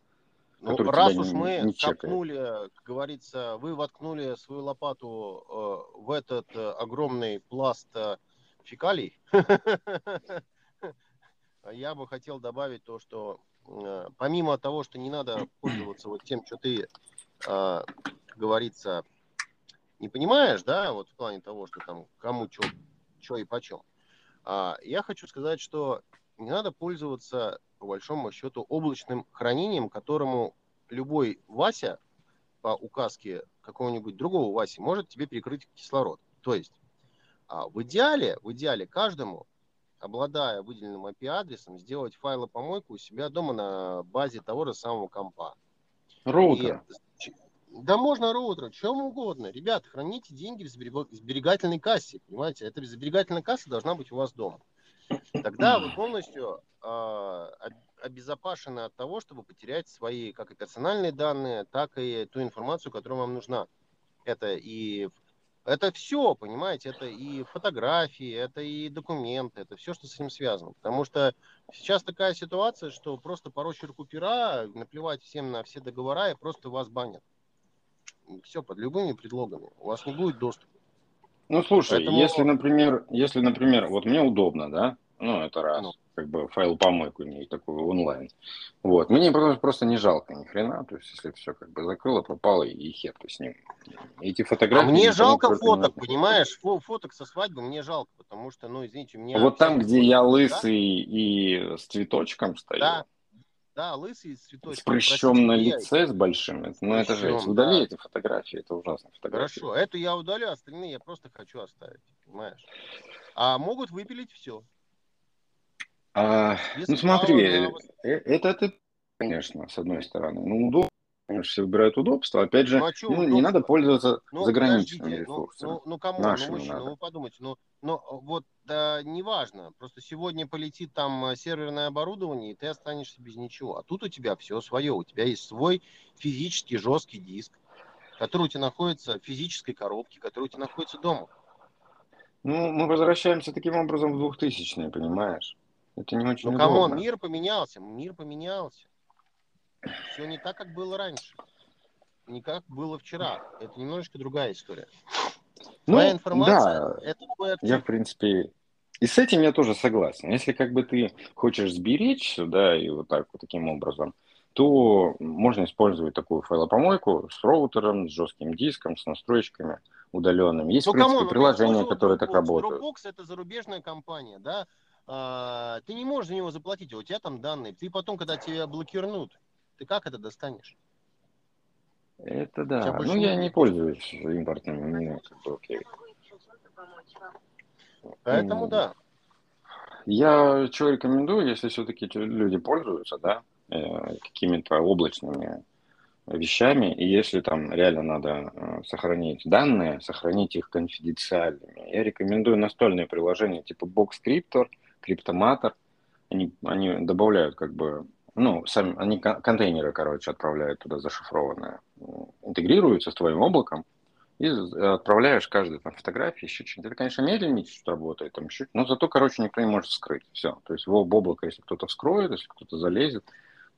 Ну, раз уж не, мы не копнули, как говорится, вы воткнули свою лопату э, в этот э, огромный пласт э, фекалий, я бы хотел добавить то, что э, помимо того, что не надо пользоваться вот тем, что ты, как говорится, не понимаешь, да, вот в плане того, что там кому что, что и почем, а, я хочу сказать, что не надо пользоваться, по большому счету, облачным хранением, которому любой Вася по указке какого-нибудь другого Васи может тебе перекрыть кислород. То есть а в идеале, в идеале каждому, обладая выделенным IP-адресом, сделать файлопомойку у себя дома на базе того же самого компа. Роутер. И, да можно роутер, чем угодно. Ребят, храните деньги в сберегательной кассе, понимаете? Эта сберегательная касса должна быть у вас дома. Тогда вы полностью э, обезопасены от того, чтобы потерять свои как и персональные данные, так и ту информацию, которая вам нужна. Это и это все, понимаете, это и фотографии, это и документы, это все, что с этим связано. Потому что сейчас такая ситуация, что просто по росчерку пера наплевать всем на все договора и просто вас банят. Все, под любыми предлогами. У вас не будет доступа. Ну, слушай, Поэтому... если, например, если, например, вот мне удобно, да, ну, это раз. Ну как бы файл помойку иметь такую онлайн. Вот. Мне просто, просто не жалко ни хрена. То есть, если все как бы закрыло, пропало, и хер ты с ним. Эти фотографии... А мне жалко фоток, понимаешь? Фоток со свадьбы мне жалко, потому что, ну, извините, мне... Вот там, где я лысый да? и с цветочком стою. Да, да, лысый с цветочком. С прыщом на лице, я... с большим. Ну, это же, удали да. эти фотографии, это ужасно. Фотографии. Хорошо, эту я удалю, остальные я просто хочу оставить, понимаешь? А могут выпилить все. А, ну смотри, э, это, это, конечно, с одной стороны, ну удобно, Все выбирают удобство. Опять же, Ну, а ну, не надо пользоваться Ну, заграничными ну, ресурсами. ну, ну, кому, Нашими ну, мужчина, надо. ну, вы подумайте, ну, ну, вот, да, неважно, просто сегодня полетит там э, серверное оборудование, и ты останешься без ничего, а тут у тебя все свое, у тебя есть свой физический жесткий диск, который у тебя находится в физической коробке, который у тебя находится дома. Ну, мы возвращаемся таким образом в 2000-е, понимаешь? Это не очень Ну, come on, мир поменялся, мир поменялся. Все не так, как было раньше. Не как было вчера. Это немножечко другая история. Ну, Твоя информация, да, это твой актив. я, в принципе, и с этим я тоже согласен. Если как бы ты хочешь сберечь, да, и вот так вот таким образом, то можно использовать такую файлопомойку с роутером, с жестким диском, с настройками удаленными. Есть, Ну, в принципе, come on, ну, приложения, которые так Dropbox. работают. Dropbox это зарубежная компания, да. А, ты не можешь за него заплатить, а у тебя там данные. Ты потом, когда тебя блокируют, ты как это достанешь? Это У да. Ну, я не пользуюсь как бы окей. Поэтому М, да. Я что рекомендую, если все-таки люди пользуются, да, э, какими-то облачными вещами, и если там реально надо э, сохранить данные, сохранить их конфиденциальными, я рекомендую настольные приложения типа Box Cryptor, Cryptomator. Они, они добавляют как бы, ну, сами, они кон- контейнеры, короче, отправляют туда зашифрованные, интегрируются с твоим облаком, и з- отправляешь каждую там фотографию, еще что-нибудь. Это, конечно, медленнее чуть работает, там чуть, но зато, короче, никто не может вскрыть. Все. То есть в об- облако, если кто-то вскроет, если кто-то залезет,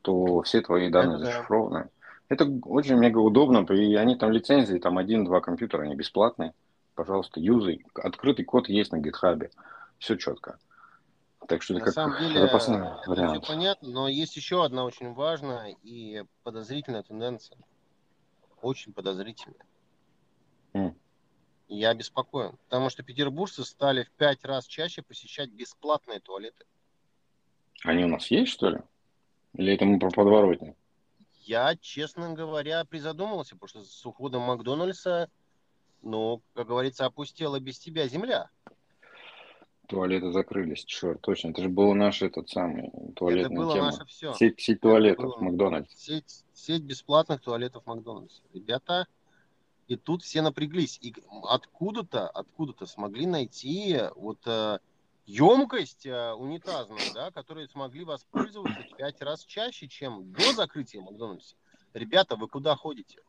то все твои данные Это да. зашифрованы. Это очень мега удобно, и они там лицензии, там один-два компьютера, они бесплатные. Пожалуйста, юзай. Открытый код есть на гитхабе. Все четко. Так что это На как самом деле, запасной это все вариант. понятно, но есть еще одна очень важная и подозрительная тенденция. Очень подозрительная. И Я обеспокоен, потому что петербуржцы стали в пять раз чаще посещать бесплатные туалеты. Они у нас есть, что ли? Или это мы про подворотни? Я, честно говоря, призадумался, потому что с уходом Макдональдса, ну, как говорится, опустела без тебя земля. Туалеты закрылись, черт, точно. Это же был наш этот самый Это туалетная было тема. наше все. Сеть, сеть туалетов, было- Макдональдс. Сеть, сеть бесплатных туалетов Макдональдс. Ребята, и тут все напряглись. И откуда-то, откуда-то смогли найти вот э, емкость э, унитазную, да, которой смогли воспользоваться в пять раз чаще, чем до закрытия Макдональдса. Ребята, вы куда ходите?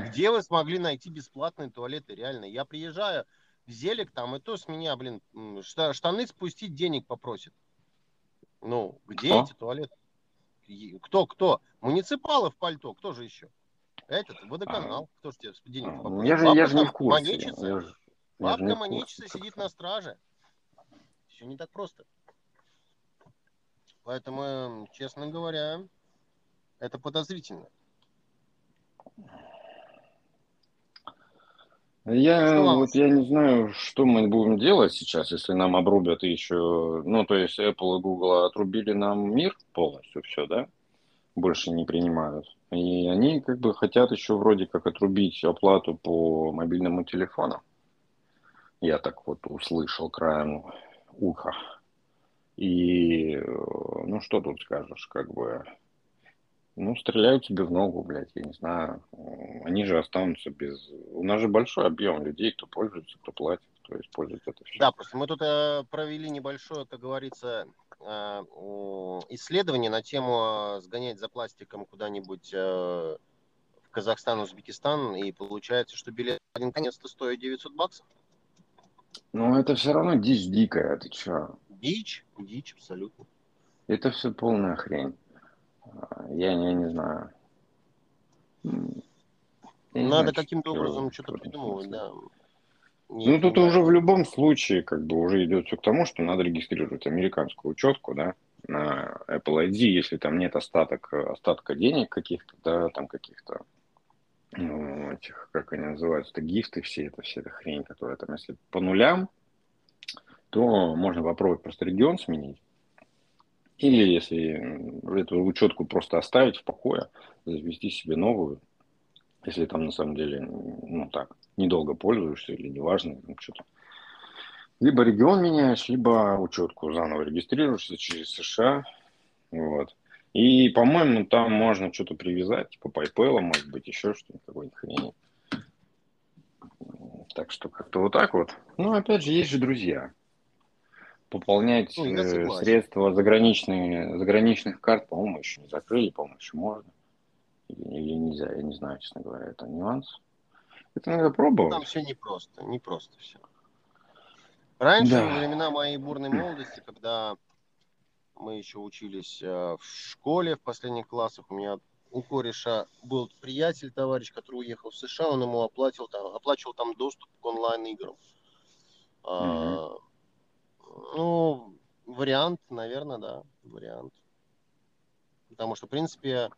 Где вы смогли найти бесплатные туалеты? Реально, я приезжаю в Зелик, там и то с меня, блин, штаны спустить денег попросит. Ну, где Кто? эти туалеты? Кто, кто? Муниципалы в пальто, кто же еще? Этот, водоканал, кто же тебе денег А, попросит? Я же, я Бабка же не в курсе. манечица, Я же- я бабка манечица сидит на страже. Все не так просто. Поэтому, эм, честно говоря, это подозрительно. Я, вот я не знаю, что мы будем делать сейчас, если нам обрубят еще, ну, то есть Apple и Google отрубили нам мир полностью, все, да, больше не принимают. И они как бы хотят еще вроде как отрубить оплату по мобильному телефону. Я так вот услышал краем уха. И, э, ну, что тут скажешь, как бы, ну, стреляют тебе в ногу, блядь, я не знаю. Они же останутся без... У нас же большой объем людей, кто пользуется, кто платит, кто использует это все. Да, просто мы тут э, провели небольшое, как говорится, э, исследование на тему э, сгонять за пластиком куда-нибудь э, в Казахстан, Узбекистан, и получается, что билет один конец-то стоит 900 баксов. Но это все равно дичь дикая, ты чё? Дичь, дичь абсолютно. Это все полная хрень. Я, не- я не знаю. Я не Надо каким-то образом что-то придумывать, да. Ну, Нет, тут не уже в любом случае, как бы, уже идет все к тому, что надо регистрировать американскую учетку, да, на Apple ID, если там нет остаток, остатка денег каких-то, да, там каких-то, ну, этих, как они называются, гифты все, это вся эта хрень, которая там, если по нулям, то можно попробовать просто регион сменить. Или если эту учетку просто оставить в покое, завести себе новую, если там на самом деле, ну так, недолго пользуешься или неважно, там что-то. Либо регион меняешь, либо учетку заново регистрируешься через США. Вот. И, по-моему, там можно что-то привязать, типа PayPal, может быть, еще что-нибудь, какой-нибудь хрень. Так что как-то вот так вот. Ну, опять же, есть же друзья. Пополнять Ну, э, средства заграничные, заграничных карт, по-моему, еще не закрыли, по-моему, еще можно. Или, или нельзя, я не знаю, честно говоря, это нюанс. Это надо Там пробовать. все непросто, непросто все. Раньше, Да. во времена моей бурной молодости, когда мы еще учились э, в школе в последних классах, у меня у кореша был приятель, товарищ, который уехал в США, он ему оплатил там, оплачивал там доступ к онлайн-играм. А, ну, вариант, наверное, да, вариант. Потому что, в принципе,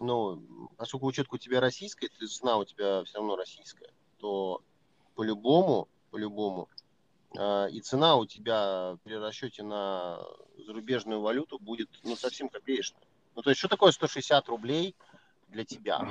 ну, поскольку учетка у тебя российская, ты цена у тебя все равно российская, то по-любому, по-любому, э, и цена у тебя при расчете на зарубежную валюту будет, ну, совсем копеечная. Ну, то есть, что такое 160 рублей для тебя?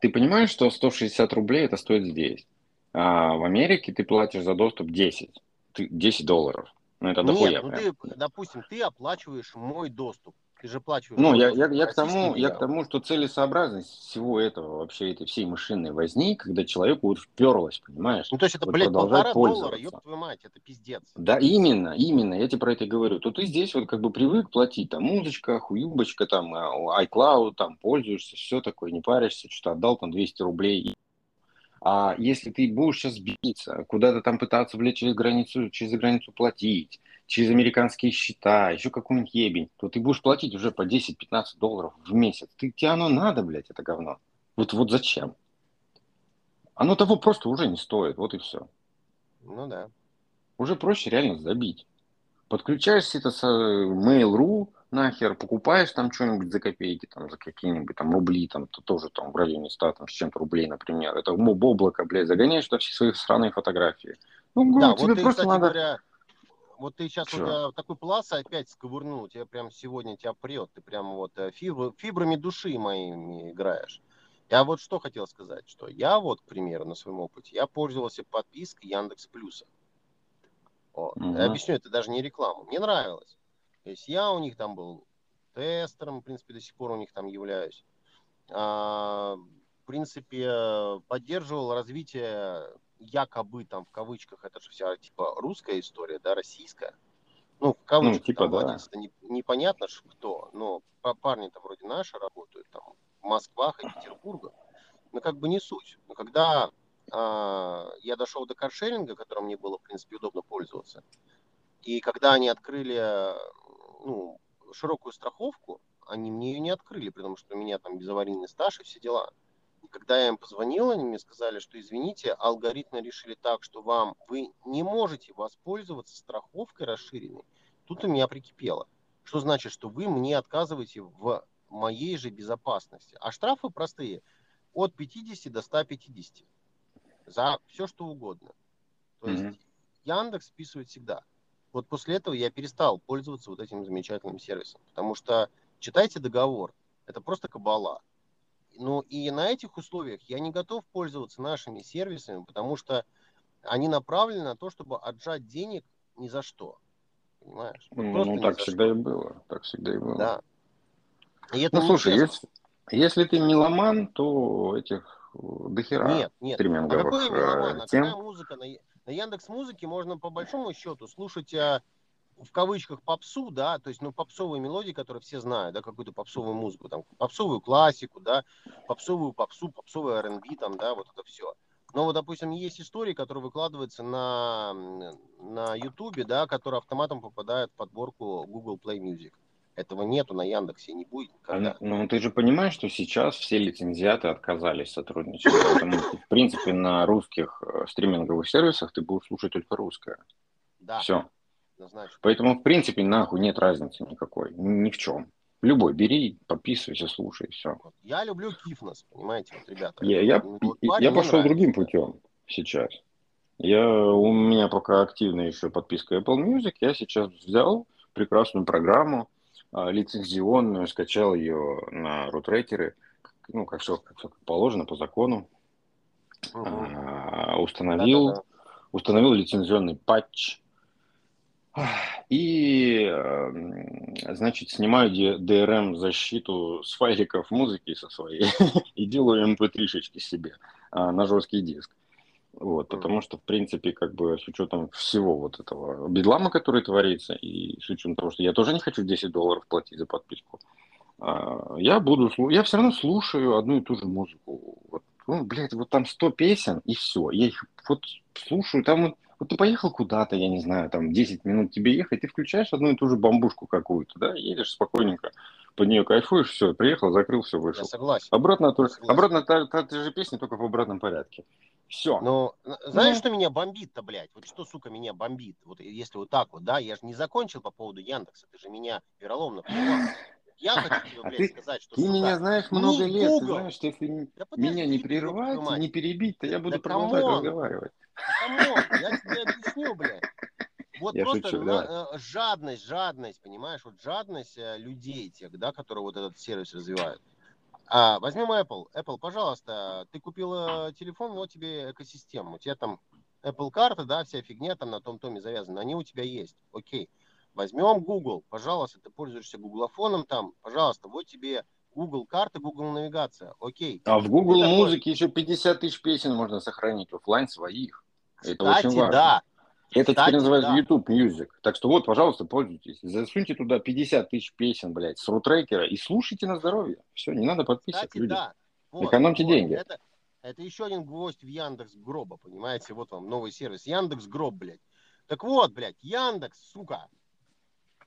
Ты понимаешь, что 160 рублей это стоит здесь? А в Америке ты платишь за доступ 10. Ты- 10 долларов. Ну, это дохуя Нет, ну ты, допустим, ты оплачиваешь мой доступ. Ты же оплачиваешь Ну, я, я, я, к тому, я к тому, что целесообразность всего этого, вообще этой всей машинной возни, когда человеку вот вперлось, понимаешь? Ну, то есть это, Вот блядь, полтора доллара, ёб твою мать, это пиздец. Да, именно, именно, я тебе про это говорю. То ты здесь вот как бы привык платить, там, музычка, хуюбочка, там, а, iCloud, там, пользуешься, все такое, не паришься, что-то отдал там 200 рублей. А если ты будешь сейчас биться, куда-то там пытаться влечь через границу, через границу платить, через американские счета, еще какой-нибудь ебень, то ты будешь платить уже по 10-15 долларов в месяц. Ты, тебе оно надо, блядь, это говно. Вот, вот зачем? Оно того просто уже не стоит, вот и все. Ну да. Уже проще реально забить. Подключаешься это с э, Mail.ru, нахер, покупаешь там что-нибудь за копейки, там, за какие-нибудь там рубли, там, то тоже там в районе 100 там, с чем-то рублей, например. Это моб облако, блядь, загоняешь туда все свои сраные фотографии. Ну, Да, говорю, тебе вот ты, просто кстати надо... говоря, вот ты сейчас Чё? вот э, такой плац опять сковырнул, тебе прям сегодня тебя прет, ты прям вот э, фибр- фибрами души моими играешь. Я вот что хотел сказать, что я вот, к примеру, на своем опыте, я пользовался подпиской Яндекс Плюса. Вот. Мгм. Я объясню, это даже не реклама. Мне нравилось. То есть я у них там был тестером, в принципе, до сих пор у них там являюсь. А, в принципе, поддерживал развитие якобы там в кавычках, это же вся типа русская история, да, российская. Ну, в кавычках, типа, там да. не- непонятно ж кто, но па- парни-то вроде наши работают там в Москвах и Петербургах. Ну, как бы не суть. Но когда а, я дошел до каршеринга, которым мне было, в принципе, удобно пользоваться, и когда они открыли ну, широкую страховку, они мне ее не открыли, потому что у меня там безаварийный стаж и все дела. И когда я им позвонил, они мне сказали, что извините, алгоритмы решили так, что вам вы не можете воспользоваться страховкой расширенной. Тут у меня прикипело. Что значит, что вы мне отказываете в моей же безопасности. А штрафы простые. От 50 до 150. За все, что угодно. То есть Мгм. Яндекс списывает всегда. Вот после этого я перестал пользоваться вот этим замечательным сервисом. Потому что читайте договор. Это просто кабала. Ну и на этих условиях я не готов пользоваться нашими сервисами, потому что они направлены на то, чтобы отжать денег ни за что. Понимаешь? Вот Ну, ну, так всегда что. и было. Так всегда и было. Да. И это Ну, слушай, если, если ты меломан, то этих э, дохера Нет, нет. А какой э, меломан? А тем. какая музыка? На, Яндекс Музыке можно по большому счету слушать а, в кавычках попсу, да, то есть, ну, попсовые мелодии, которые все знают, да, какую-то попсовую музыку, там, попсовую классику, да, попсовую попсу, попсовый R&B, там, да, вот это все. Но вот, допустим, есть истории, которые выкладываются на, на YouTube, да, которые автоматом попадают в подборку Google Play Music. Этого нету на Яндексе, не будет никогда. Ну, ты же понимаешь, что сейчас все лицензиаты отказались сотрудничать. Поэтому, в принципе, на русских э, стриминговых сервисах ты будешь слушать только русское. Да, Все. однозначно. Поэтому, в принципе, нахуй нет разницы никакой. Ни в чем. Любой бери, подписывайся, слушай, все. Вот. Я люблю Кифнос, понимаете, вот, ребята. Я, я, Ну, вот парень я пошел нравится. другим путем сейчас. Я, у меня пока активная еще подписка Apple Music. Я сейчас взял прекрасную программу, лицензионную, скачал ее на рутрекеры, ну, как все, как всё положено, по закону. Мгм. А, установил, Да-да-да. установил лицензионный патч. И, эм, значит, снимаю DRM-защиту с файликов музыки со своей и делаю mp3-шечки себе а, на жесткий диск. Вот, потому что, в принципе, как бы с учетом всего вот этого бедлама, который творится, и с учетом того, что я тоже не хочу 10 долларов платить за подписку, а, я буду, я все равно слушаю одну и ту же музыку. Вот, ну, блядь, вот там 100 песен, и все. Я их вот слушаю, там вот, вот ты поехал куда-то, я не знаю, там 10 минут тебе ехать, ты включаешь одну и ту же бомбушку какую-то, да, едешь спокойненько, под нее кайфуешь, все, приехал, закрыл, все, вышел. Я согласен. Обратно, то, согласен. обратно та, та, та же песня, только в обратном порядке. Все. Но знаешь, ну... что меня бомбит-то, блядь? Вот что, сука, меня бомбит? Вот если вот так вот, да, я же не закончил по поводу Яндекса, ты же меня вероломно. Я хочу тебе, а блядь, а сказать, что, Ты сука, меня знаешь много лет, Google. ты знаешь, что если да меня не прерывать, не перебить, то я буду да продолжать come on. разговаривать. Come on, я тебе объясню, блядь. Вот я просто шучу, на, э, жадность, жадность, понимаешь, вот жадность э, людей тех, да, которые вот этот сервис развивают. А, возьмем Apple. Apple, пожалуйста, ты купил э, телефон, вот тебе экосистема. У тебя там Apple карта, да, вся фигня там на том томе завязана. Они у тебя есть. Окей. Возьмем Google. Пожалуйста, ты пользуешься гуглофоном там. Пожалуйста, вот тебе Google карта, Google навигация. Окей. А в Google музыке еще 50 тысяч песен можно сохранить офлайн своих. Кстати, Это очень важно. да. Это Кстати, теперь называется да. YouTube Music. Так что вот, пожалуйста, пользуйтесь. Засуньте туда 50 тысяч песен, блядь, с рутрекера и слушайте на здоровье. Все, не надо подписывать Кстати, люди. Да. Вот, Экономьте вот. деньги. Это, это еще один гвоздь в Яндекс Гроба, понимаете? Вот вам новый сервис. Яндекс Гроб, блядь. Так вот, блядь, Яндекс, сука.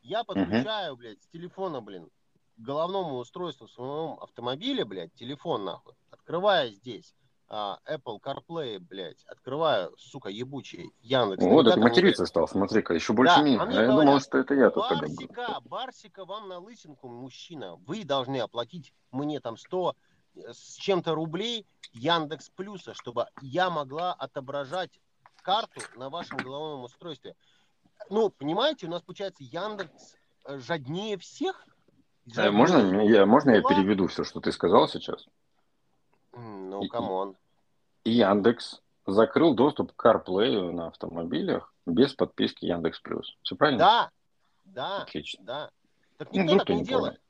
Я подключаю, uh-huh. блядь, с телефона, блин, к головному устройству в своем автомобиле, блядь, телефон, нахуй. Открывая здесь Apple CarPlay, блядь, открываю, сука, ебучий Яндекс. Вот, это материться стал, смотри-ка, еще больше да, меня. А я говорят, думал, что это я тут Барсика, Барсика вам на лысинку, мужчина, вы должны оплатить мне там 100 э, с чем-то рублей Яндекс Плюса, чтобы я могла отображать карту на вашем головном устройстве. Ну, понимаете, у нас получается Яндекс э, жаднее всех. Э, жаднее. Можно, я, можно я переведу все, что ты сказал сейчас? Ну, come on. Яндекс закрыл доступ к CarPlay на автомобилях без подписки Яндекс Плюс. Все правильно? Да, да, Отлично. да. Так никто ну, так не делает.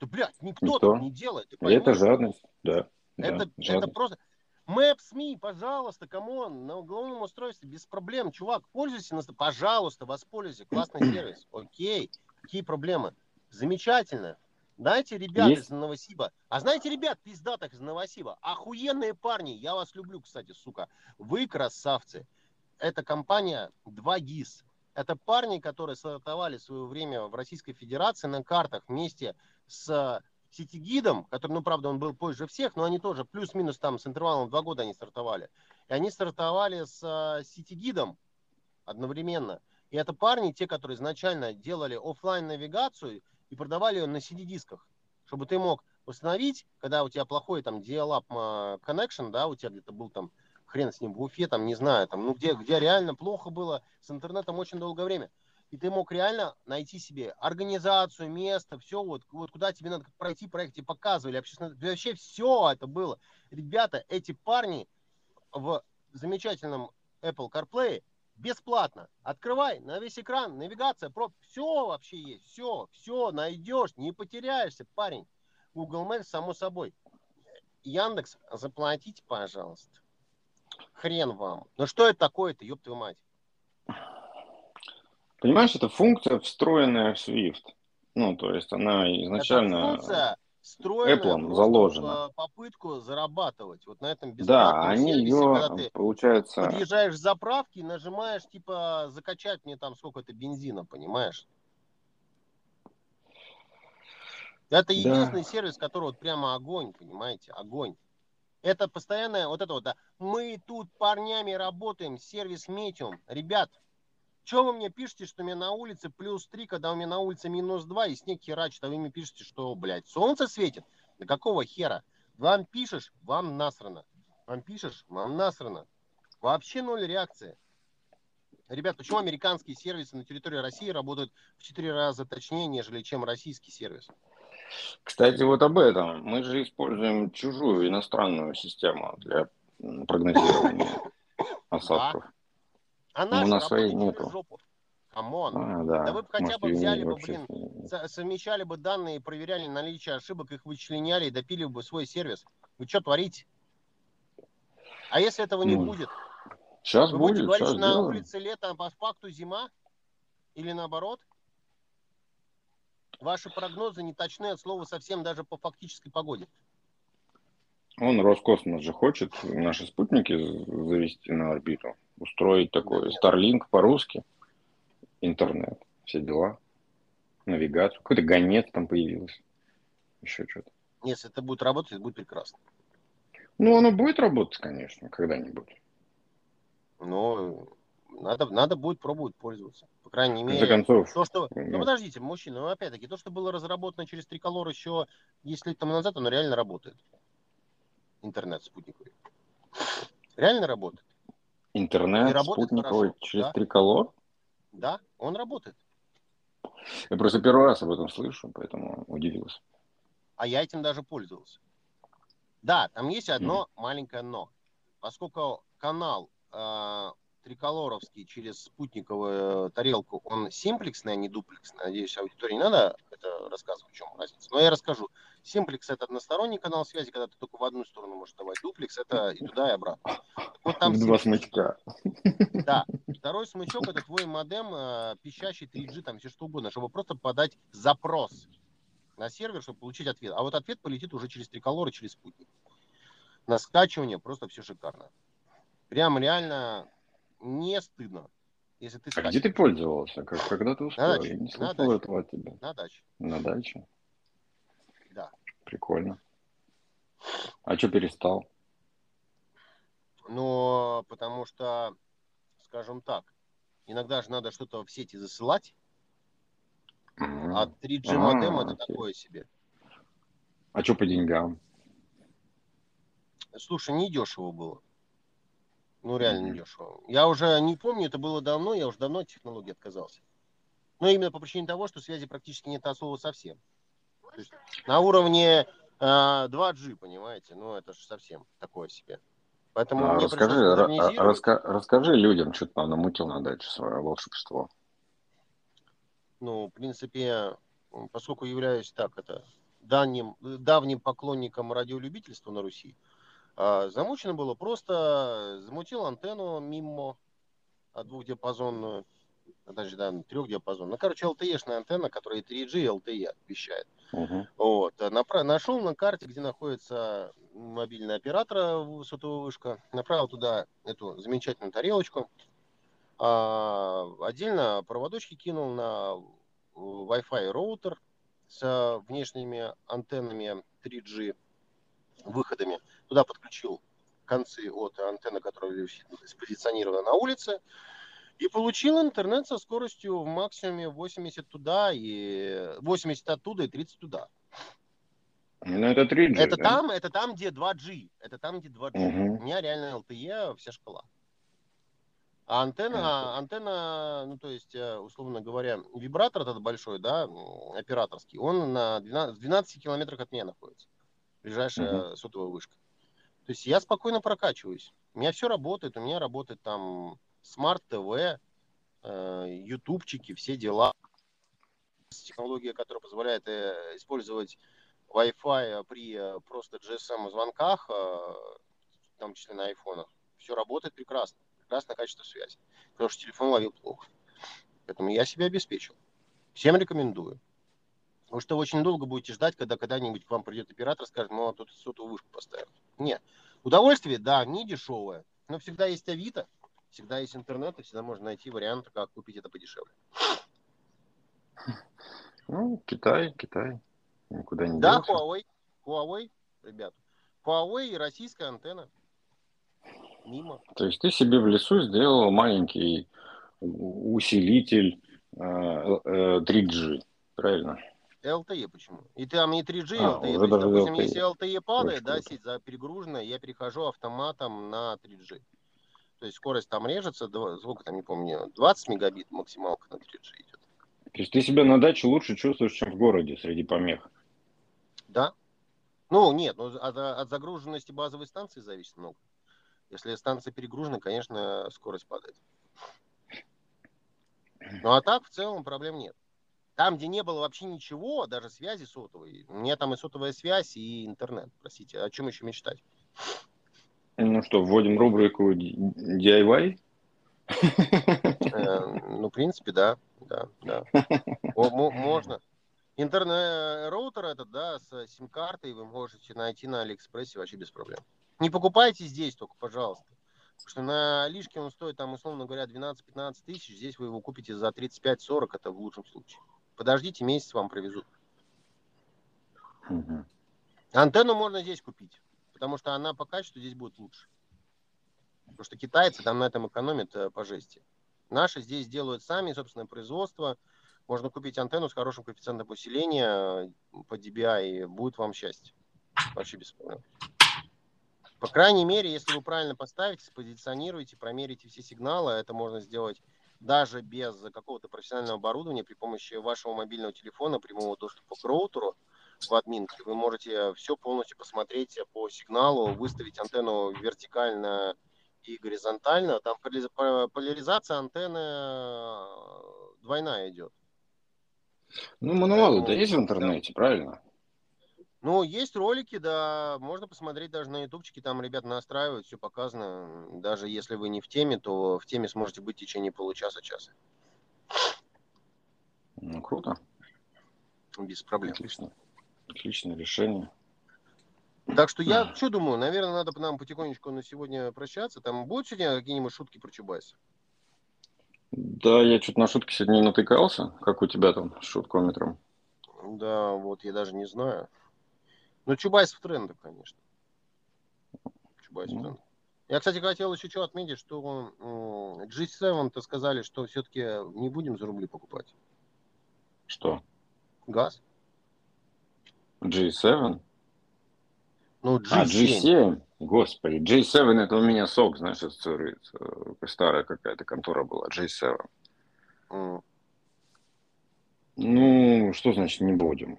Да, блядь, никто, никто. так не делает. Это жадность, да. Это, да, это просто... Maps.me, пожалуйста, come on, на головном устройстве без проблем. Чувак, пользуйся, пожалуйста, воспользуйся, классный сервис. Окей, какие проблемы? Замечательно. Знаете, ребята Есть? из Новосиба, а знаете, ребят, пиздатых из Новосиба, охуенные парни, я вас люблю, кстати, сука, вы красавцы. Это компания 2GIS. Это парни, которые стартовали в свое время в Российской Федерации на картах вместе с сетигидом, который, ну, правда, он был позже всех, но они тоже плюс-минус там с интервалом два года они стартовали. И они стартовали с uh, сетигидом одновременно. И это парни, те, которые изначально делали офлайн навигацию и продавали ее на CD-дисках, чтобы ты мог установить, когда у тебя плохой там dial-up connection, да, у тебя где-то был там хрен с ним в Уфе, там, не знаю, там, ну, где, где реально плохо было с интернетом очень долгое время. И ты мог реально найти себе организацию, место, все, вот, вот куда тебе надо пройти проект, тебе показывали, общественно, вообще все это было. Ребята, эти парни в замечательном Apple CarPlay бесплатно. Открывай на весь экран, навигация, про... все вообще есть, все, все найдешь, не потеряешься, парень. Google Maps, само собой. Яндекс, заплатите, пожалуйста. Хрен вам. Ну что это такое-то, ёб твою мать? Понимаешь, это функция, встроенная в Swift. Ну, то есть она изначально... Это функция, Apple заложено. попытку зарабатывать. Вот на этом Да, они сервисе, ее, когда ты получается... подъезжаешь с заправки, нажимаешь, типа, закачать мне там сколько-то бензина, понимаешь? Это единственный да. сервис, который вот прямо огонь, понимаете, огонь. Это постоянное, вот это вот, да, мы тут парнями работаем, сервис метим. Ребят, что вы мне пишете, что у меня на улице плюс 3, когда у меня на улице минус 2 и снег херачит, а вы мне пишете, что, блядь, солнце светит? Да какого хера? Вам пишешь, вам насрано. Вам пишешь, вам насрано. Вообще ноль реакции. Ребят, почему американские сервисы на территории России работают в 4 раза точнее, нежели чем российский сервис? Кстати, вот об этом. Мы же используем чужую иностранную систему для прогнозирования осадков. А наша у нас своей нету. Жопу. Come on. А, да. Да вы бы хотя Может, бы взяли бы, Со- совмещали бы данные, проверяли наличие ошибок, их вычленяли и допилили бы свой сервис. Вы что творите? А если этого не Ну, будет? Сейчас Вы будете будет, говорить, сейчас на сделаем. улице лето, а по факту зима? Или наоборот? Ваши прогнозы не точны от слова совсем даже по фактической погоде. Он, Роскосмос же хочет наши спутники завести на орбиту, устроить такой. Starlink по-русски, интернет, все дела, навигацию. Какой-то гонец там появился, еще что-то. Если это будет работать, это будет прекрасно. Ну, оно будет работать, конечно, когда-нибудь. Но надо, надо будет пробовать пользоваться. По крайней В конце мере, концов, то, что... Ну. Ну, подождите, мужчина, ну, опять-таки, то, что было разработано через Триколор еще 10 лет тому назад, оно реально работает. Интернет спутниковый. Реально работает. Интернет спутниковый хорошо, через да. триколор. Да, он работает. Я просто первый раз об этом слышу, поэтому удивился. А я этим даже пользовался. Да, там есть одно маленькое но. Поскольку канал э, триколоровский через спутниковую тарелку, он симплексный, а не дуплексный. Надеюсь, аудитории не надо это рассказывать, в чем разница. Но я расскажу. Симплекс это односторонний канал связи, когда ты только в одну сторону можешь давать. Дуплекс это и туда, и обратно. Вот там Два смычка. Да. Второй смычок это твой модем, э, пищащий 3G, там все что угодно, чтобы просто подать запрос на сервер, чтобы получить ответ. А вот ответ полетит уже через триколор и через спутник. На скачивание просто все шикарно. Прям реально не стыдно, если ты А где ты пользовался? Как, когда ты успел? даче, Я не на слышал даче. этого от тебя. на даче. На даче? Прикольно. А что перестал? Но потому что, скажем так, иногда же надо что-то в сети засылать, М. а 3G модем А, это окей. такое себе. А что по деньгам? Слушай, не дешево было. Ну, реально не Мгм. дешево. Я уже не помню, это было давно, я уже давно от технологии отказался. Но именно по причине того, что связи практически нет от слова совсем. То есть на уровне э, 2G, понимаете, ну это же совсем такое себе. Поэтому А расскажи, а- раска- расскажи людям, что ты там намутил на даче свое волшебство. Ну, в принципе, поскольку являюсь так это давним, давним поклонником радиолюбительства на Руси, а, замучено было просто замутил антенну мимо а, двухдиапазонную, а, даже да, трехдиапазонную. Ну, короче, LTE-шная антенна, которая и 3G, и LTE вещает. Мгм. Вот. а напра- Нашел на карте, где находится мобильный оператор э, сотовая вышка, направил туда эту замечательную тарелочку. А, отдельно проводочки кинул на э, Wi-Fi роутер с э, внешними антеннами 3G выходами. Туда подключил концы от антенны, которая спозиционирована на улице. И получил интернет со скоростью в максимуме 80 туда и 80 оттуда и 30 туда. Ну, это 3G, Это да? там, это там, где 2G. Это там, где 2G. Мгм. У меня реально LTE вся шкала. А антенна, антенна, ну то есть, э, условно говоря, вибратор этот большой, да, операторский, он на 12, в 12 километрах от меня находится. Ближайшая сотовая вышка. То есть я спокойно прокачиваюсь. У меня все работает, у меня работает там смарт ТВ, э, ютубчики, все дела. Технология, которая позволяет э, использовать Wi-Fi при э, просто GSM звонках, э, в том числе на айфонах. Все работает прекрасно. Прекрасное качество связи. Потому что телефон ловил плохо. Поэтому я себя обеспечил. Всем рекомендую. Потому что вы очень долго будете ждать, когда когда-нибудь к вам придет оператор скажет, ну, а тут сотовую вышку поставил. Нет. Удовольствие, да, не дешевое. Но всегда есть Авито, всегда есть интернет, и всегда можно найти вариант, как купить это подешевле. Ну, Китай, Китай. Никуда не Да, делся. Huawei. Huawei, ребят. Huawei и российская антенна. Мимо. То есть ты себе в лесу сделал маленький усилитель э, э, 3G, правильно? LTE почему? И там и 3G, и А, LTE. уже То есть, даже допустим, LTE. если LTE падает, Очень да, сеть за перегруженная, я перехожу автоматом на 3G. То есть скорость там режется, сколько там, не помню, 20 мегабит максималка на 3G идет. То есть ты себя на даче лучше чувствуешь, чем в городе среди помех. Да? Ну, нет, ну, от, от загруженности базовой станции зависит много. Если станция перегружена, конечно, скорость падает. Ну а так в целом проблем нет. Там, где не было вообще ничего, даже связи сотовой, у меня там и сотовая связь, и интернет. Простите, о чем еще мечтать? Ну что, вводим рубрику DIY? Э, ну, в принципе, да. Да, да. Можно. Интернет-роутер этот, да, с сим-картой вы можете найти на Алиэкспрессе вообще без проблем. Не покупайте здесь только, пожалуйста. Потому что на Лишке он стоит, там, условно говоря, 12-15 тысяч. Здесь вы его купите за 35-40, это в лучшем случае. Подождите, месяц вам привезут. Угу. Антенну можно здесь купить, потому что она по качеству здесь будет лучше. Потому что китайцы там на этом экономят э, по жести. Наши здесь делают сами, собственное производство. Можно купить антенну с хорошим коэффициентом усиления э, по DBI, и будет вам счастье. Вообще без проблем. По крайней мере, если вы правильно поставите, спозиционируете, промерите все сигналы, это можно сделать даже без какого-то профессионального оборудования при помощи вашего мобильного телефона, прямого доступа к роутеру в админке. Вы можете все полностью посмотреть по сигналу, выставить антенну вертикально и горизонтально. Там поляризация антенны э, двойная идет. Ну, мануалы да есть в интернете, правильно? Ну, есть ролики, да, можно посмотреть даже на ютубчике, там ребята настраивают, все показано. Даже если вы не в теме, то в теме сможете быть в течение получаса-часа. Ну, круто. Без проблем. Отлично. Отличное решение. Так что я что думаю, наверное, надо нам потихонечку на сегодня прощаться. Там будут сегодня какие-нибудь шутки про Чубайса? Да, я что-то на шутки сегодня не натыкался. Как у тебя там с шуткометром? Да, вот я даже не знаю. Ну, Чубайс в трендах, конечно. Чубайс ну. в трендах. Я, кстати, хотел еще что отметить, что G7-то сказали, что все-таки не будем за рубли покупать. Что? Газ. G7? Ну, G7. А, G7? Господи, G7 это у меня сок, знаешь, ассоциируется. Старая какая-то контора была, G7. Mm. Ну, что значит не будем?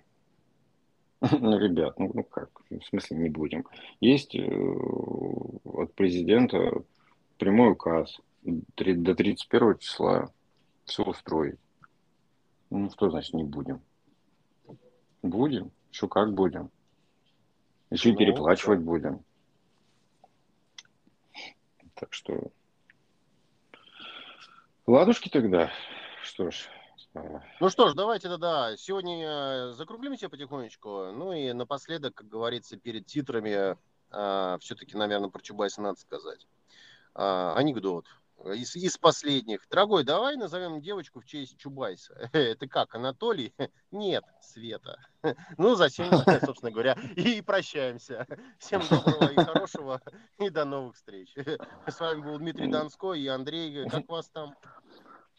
Ну, ребят, ну, ну как, в смысле не будем. Есть э, от президента прямой указ до 31 числа все устроить. Ну, что значит не будем? Будем. Что как будем? Еще и ну, переплачивать да. будем. Так что... Ладушки тогда. Что ж, ну что ж, давайте тогда сегодня э, закруглимся потихонечку. Ну и напоследок, как говорится, перед титрами, а, все-таки, наверное, про Чубайса надо сказать. А, анекдот. Из, из последних. Дорогой, давай назовем девочку в честь Чубайса. Это как, Анатолий? Нет, Света. Ну, затем, собственно говоря, и прощаемся. Всем доброго и хорошего, и до новых встреч. С вами был Дмитрий Донской и Андрей. Как вас там?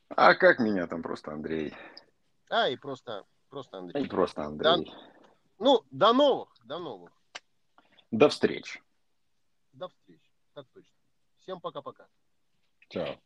А как меня там просто Андрей? А, и просто, просто Андрей. И просто Андрей. До, ну, до новых, до новых. До встреч. До встреч, так точно. Всем пока-пока. So